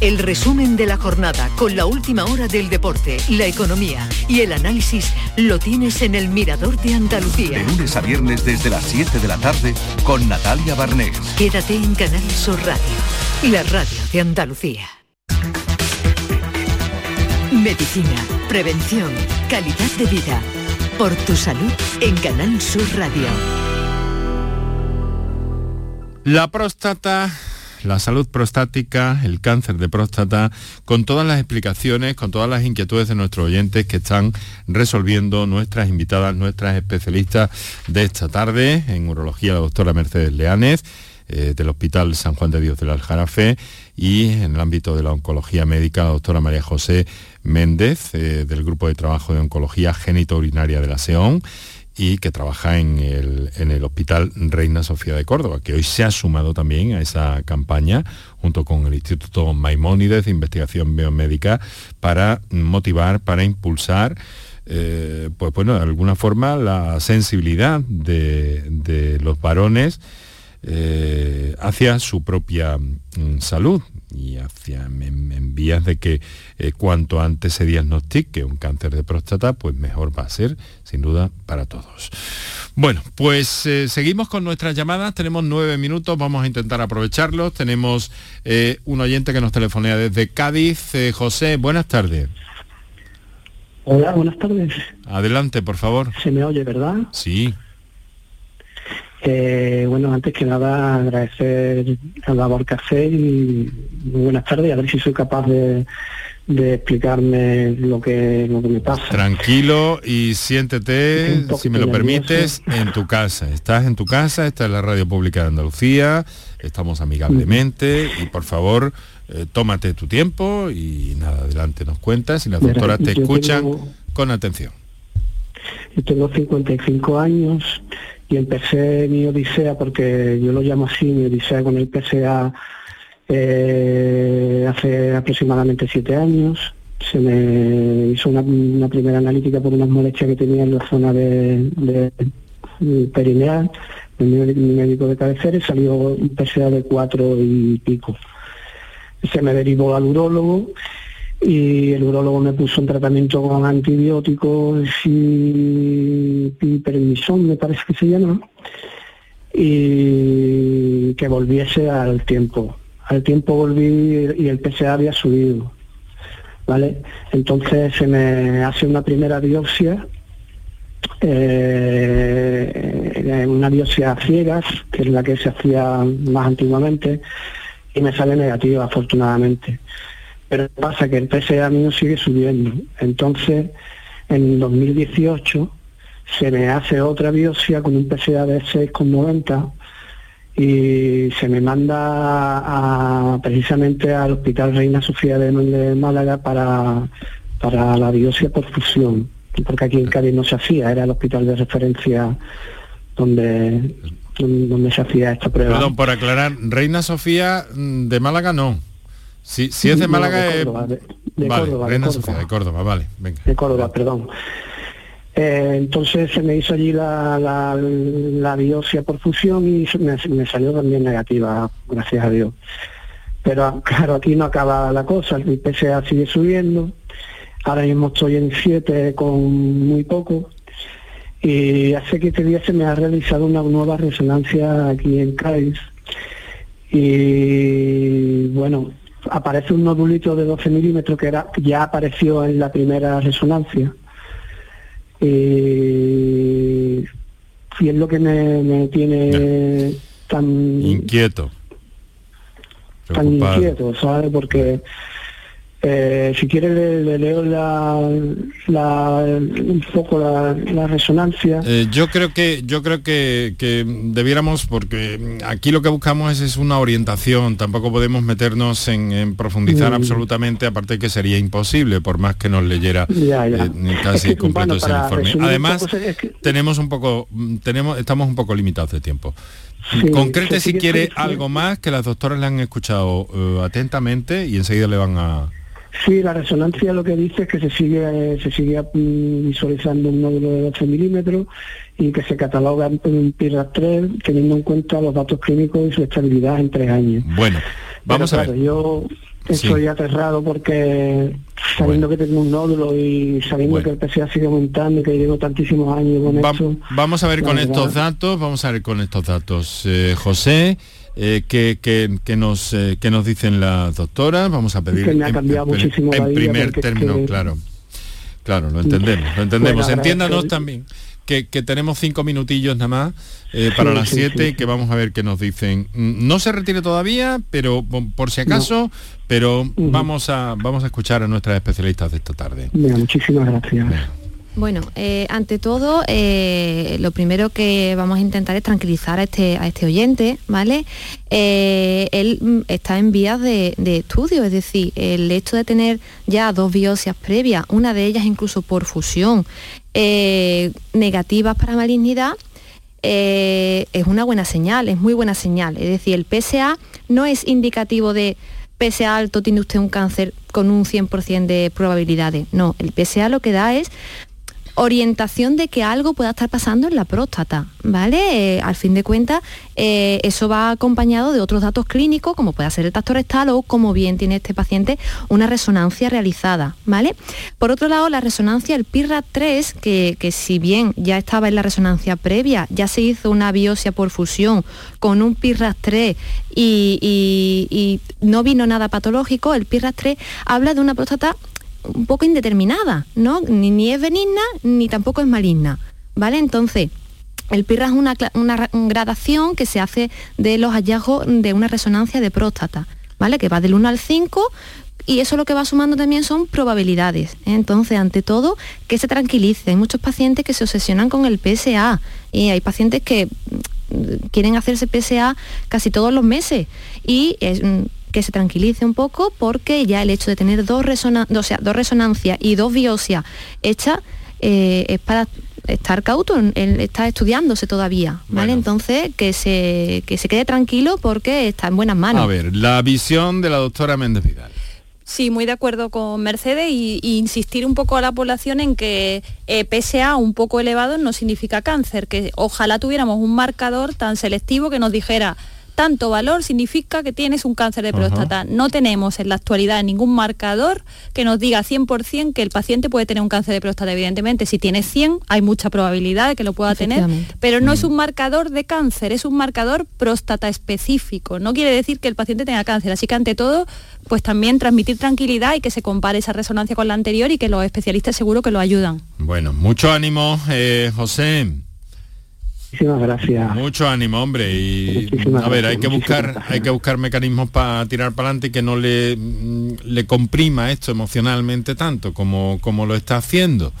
El resumen de la jornada con la última hora del deporte, la economía y el análisis lo tienes en el Mirador de Andalucía. De lunes a viernes desde las 7 de la tarde con Natalia Barnés. Quédate en Canal Sur Radio, la radio de Andalucía. Medicina, prevención, calidad de vida. Por tu salud en Canal Sur Radio. La próstata la salud prostática, el cáncer de próstata, con todas las explicaciones, con todas las inquietudes de nuestros oyentes que están resolviendo nuestras invitadas, nuestras especialistas de esta tarde en urología, la doctora Mercedes Leánez eh, del Hospital San Juan de Dios del Aljarafe y en el ámbito de la oncología médica, la doctora María José Méndez eh, del Grupo de Trabajo de Oncología Urinaria de la SEON y que trabaja en el, Hospital Reina Sofía de Córdoba, que hoy se ha sumado también a esa campaña junto con el Instituto Maimónides de Investigación Biomédica para motivar, para impulsar eh, pues bueno, de alguna forma la sensibilidad de, los varones eh, hacia su propia mm, salud y hacia en, vías de que eh, cuanto antes se diagnostique un cáncer de próstata, pues mejor va a ser, sin duda, para todos. Bueno, pues eh, seguimos con nuestras llamadas, tenemos nueve minutos, vamos a intentar aprovecharlos. Tenemos eh, un oyente que nos telefonea desde Cádiz. José, buenas tardes. Hola, buenas tardes. Adelante, por favor. Se me oye, ¿verdad? Sí. Eh, bueno, antes que nada agradecer la labor que hacéis y buenas tardes, a ver si soy capaz de, explicarme lo que, lo que me pasa. Tranquilo y siéntete, si me lo permites, en tu casa. Estás en tu casa, esta es la Radio Pública de Andalucía, estamos amigablemente y por favor eh, tómate tu tiempo y nada, adelante nos cuentas y las doctoras te escuchan con atención. Yo tengo 55 años, y empecé mi odisea, porque yo lo llamo así, mi odisea con el PSA eh, hace aproximadamente siete años. Se me hizo una, primera analítica por unas molestias que tenía en la zona de, de perineal, mi médico de cabecera, y salió un PSA de cuatro y pico. Se me derivó al urólogo y el urologo me puso un tratamiento con antibióticos y pipermisón, me parece que se llama, y que volviese al tiempo. Al tiempo volví y el PSA había subido. ¿Vale? Entonces se me hace una primera biopsia, eh, una biopsia a ciegas, que es la que se hacía más antiguamente, y me sale negativa, afortunadamente pero pasa que el PSA mío sigue subiendo. Entonces, en 2018 se me hace otra biopsia con un PSA de 6,90 y se me manda a, precisamente al Hospital Reina Sofía de, Málaga para, para la biopsia por fusión, porque aquí en Cádiz no se hacía, era el hospital de referencia donde, donde se hacía esta prueba. Perdón, por aclarar, Reina Sofía mm, de Málaga no. Si, si es de Málaga de Córdoba, de, Córdoba, Reina Sofía de Córdoba, vale, venga. De Córdoba, perdón. Eh, entonces se me hizo allí la, la, biopsia por fusión y me, salió también negativa, gracias a Dios. Pero claro, aquí no acaba la cosa, el PSA sigue subiendo, ahora mismo estoy en 7 con muy poco, y hace 15 días se me ha realizado una nueva resonancia aquí en Cádiz, y bueno, aparece un nodulito de 12 milímetros que era, ya apareció en la primera resonancia. Eh, y es lo que me, tiene tan inquieto. tan inquieto ¿sabes? porque eh, si quiere le, leo la, un poco la, resonancia. Eh, yo creo que yo creo que, debiéramos, porque aquí lo que buscamos es, una orientación, tampoco podemos meternos en, profundizar mm. absolutamente, aparte que sería imposible, por más que nos leyera eh, casi completo ese informe. Además, tenemos un poco, tenemos, estamos un poco limitados de tiempo. Concrete si quiere algo más que las doctoras le han escuchado atentamente y enseguida le van a, Sí, la resonancia lo que dice es que se sigue se sigue mm, visualizando un nódulo de 12 milímetros y que se cataloga en un PIRAS 3 teniendo en cuenta los datos clínicos y su estabilidad en tres años. Bueno, vamos a ver. Yo estoy aterrado porque sabiendo que tengo un nódulo y sabiendo que el PSA sigue aumentando y que llevo tantísimos años con esto. Vamos a ver con estos datos, vamos a ver con estos datos. Eh, José, eh, que, nos, eh, que nos dicen las doctoras, vamos a pedir en, primer término, claro. Claro, lo entendemos, lo entendemos. Entiéndanos también que, tenemos cinco minutillos nada más eh, para las siete y que vamos a ver qué nos dicen. Mm, no se retire todavía, pero por si acaso, pero vamos a vamos a escuchar a nuestras especialistas de esta tarde. muchísimas gracias. Bueno, eh, ante todo, eh, lo primero que vamos a intentar es tranquilizar a este, este oyente, ¿vale? Eh, él mm, está en vías de, estudio, es decir, el hecho de tener ya dos biopsias previas, una de ellas incluso por fusión, negativas para malignidad, es una buena señal, es muy buena señal. Es decir, el PSA no es indicativo de PSA alto tiene usted un cáncer con un 100% de probabilidades. No, el PSA lo que da es orientación de que algo pueda estar pasando en la próstata, ¿vale? Eh, al fin de cuentas, eh, eso va acompañado de otros datos clínicos, como puede ser el tacto rectal o como bien tiene este paciente una resonancia realizada, ¿vale? Por otro lado, la resonancia, el PIRRA 3, que, si bien ya estaba en la resonancia previa, ya se hizo una biopsia por fusión con un PIRRA 3 y, y no vino nada patológico, el PIRRA 3 habla de una próstata un poco indeterminada, ¿no? Ni, es benigna ni tampoco es maligna, ¿vale? Entonces, el PIRA es una, gradación que se hace de los hallazgos de una resonancia de próstata, ¿vale? Que va del 1 al 5 y eso lo que va sumando también son probabilidades. ¿eh? Entonces, ante todo, que se tranquilice. Hay muchos pacientes que se obsesionan con el PSA y hay pacientes que mm, quieren hacerse PSA casi todos los meses y es, mm, que se tranquilice un poco porque ya el hecho de tener dos, o sea, dos resonancias y dos biopsias hechas eh, es para estar cauto, él está estudiándose todavía, ¿vale? Entonces que se, que se quede tranquilo porque está en buenas manos. A ver, la visión de la doctora Méndez Vidal. Sí, muy de acuerdo con Mercedes y, insistir un poco a la población en que eh, PSA un poco elevado no significa cáncer, que ojalá tuviéramos un marcador tan selectivo que nos dijera tanto valor significa que tienes un cáncer de próstata. No tenemos en la actualidad ningún marcador que nos diga 100% que el paciente puede tener un cáncer de próstata. Evidentemente, si tiene 100, hay mucha probabilidad de que lo pueda tener, pero no es un marcador de cáncer, es un marcador próstata específico. No quiere decir que el paciente tenga cáncer. Así que ante todo, pues también transmitir tranquilidad y que se compare esa resonancia con la anterior y que los especialistas seguro que lo ayudan. Bueno, mucho ánimo, eh, José. Muchísimas gracias. Mucho ánimo, hombre. Y a ver, hay que buscar, hay que buscar mecanismos para tirar para adelante y que no le, mm, le comprima esto emocionalmente tanto como, como lo está haciendo.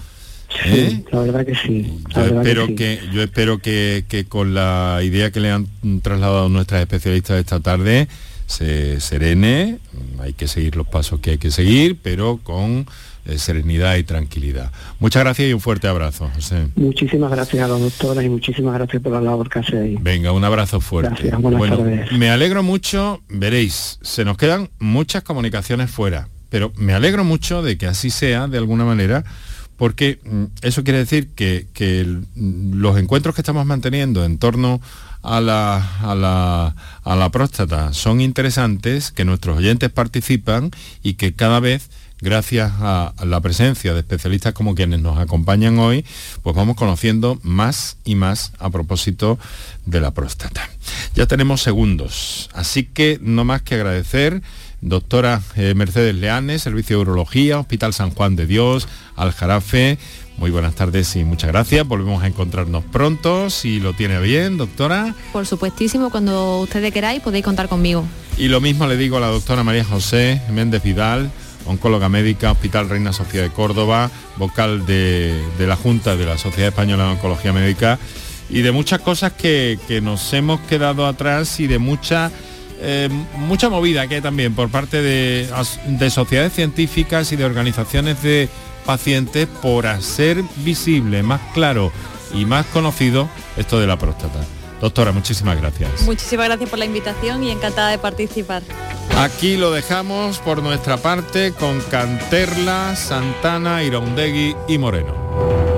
¿Eh? la verdad que sí. yo espero que, yo espero que, con la idea que le han trasladado nuestras especialistas esta tarde se serene. Hay que seguir los pasos que hay que seguir, pero con eh, serenidad y tranquilidad. Muchas gracias y un fuerte abrazo, José. Muchísimas gracias a la doctora y muchísimas gracias por la labor que hace ahí. Venga, un abrazo fuerte. bueno, me alegro mucho, veréis, se nos quedan muchas comunicaciones fuera, pero me alegro mucho de que así sea, de alguna manera, porque mm, eso quiere decir que, los encuentros que estamos manteniendo en torno a la, a, la, a la próstata son interesantes, que nuestros oyentes participan y que cada vez gracias a la presencia de especialistas como quienes nos acompañan hoy, pues vamos conociendo más y más a propósito de la próstata. Ya tenemos segundos, así que no más que agradecer doctora eh, Mercedes Leanes, Servicio de Urología, Hospital San Juan de Dios, Aljarafe. Muy buenas tardes y muchas gracias. Volvemos a encontrarnos pronto, si lo tiene bien, doctora. Por supuestísimo, cuando ustedes queráis podéis contar conmigo. Y lo mismo le digo a la doctora María José Méndez Vidal, oncóloga médica, Hospital Reina Sofía de Córdoba, vocal de, la Junta de la Sociedad Española de Oncología Médica y de muchas cosas que, nos hemos quedado atrás y de mucha eh, mucha movida que hay también por parte de, sociedades científicas y de organizaciones de pacientes por hacer visible, más claro y más conocido esto de la próstata. Doctora, muchísimas gracias. Muchísimas gracias por la invitación y encantada de participar. Aquí lo dejamos por nuestra parte con Canterla, Santana, Iraundegui y Moreno.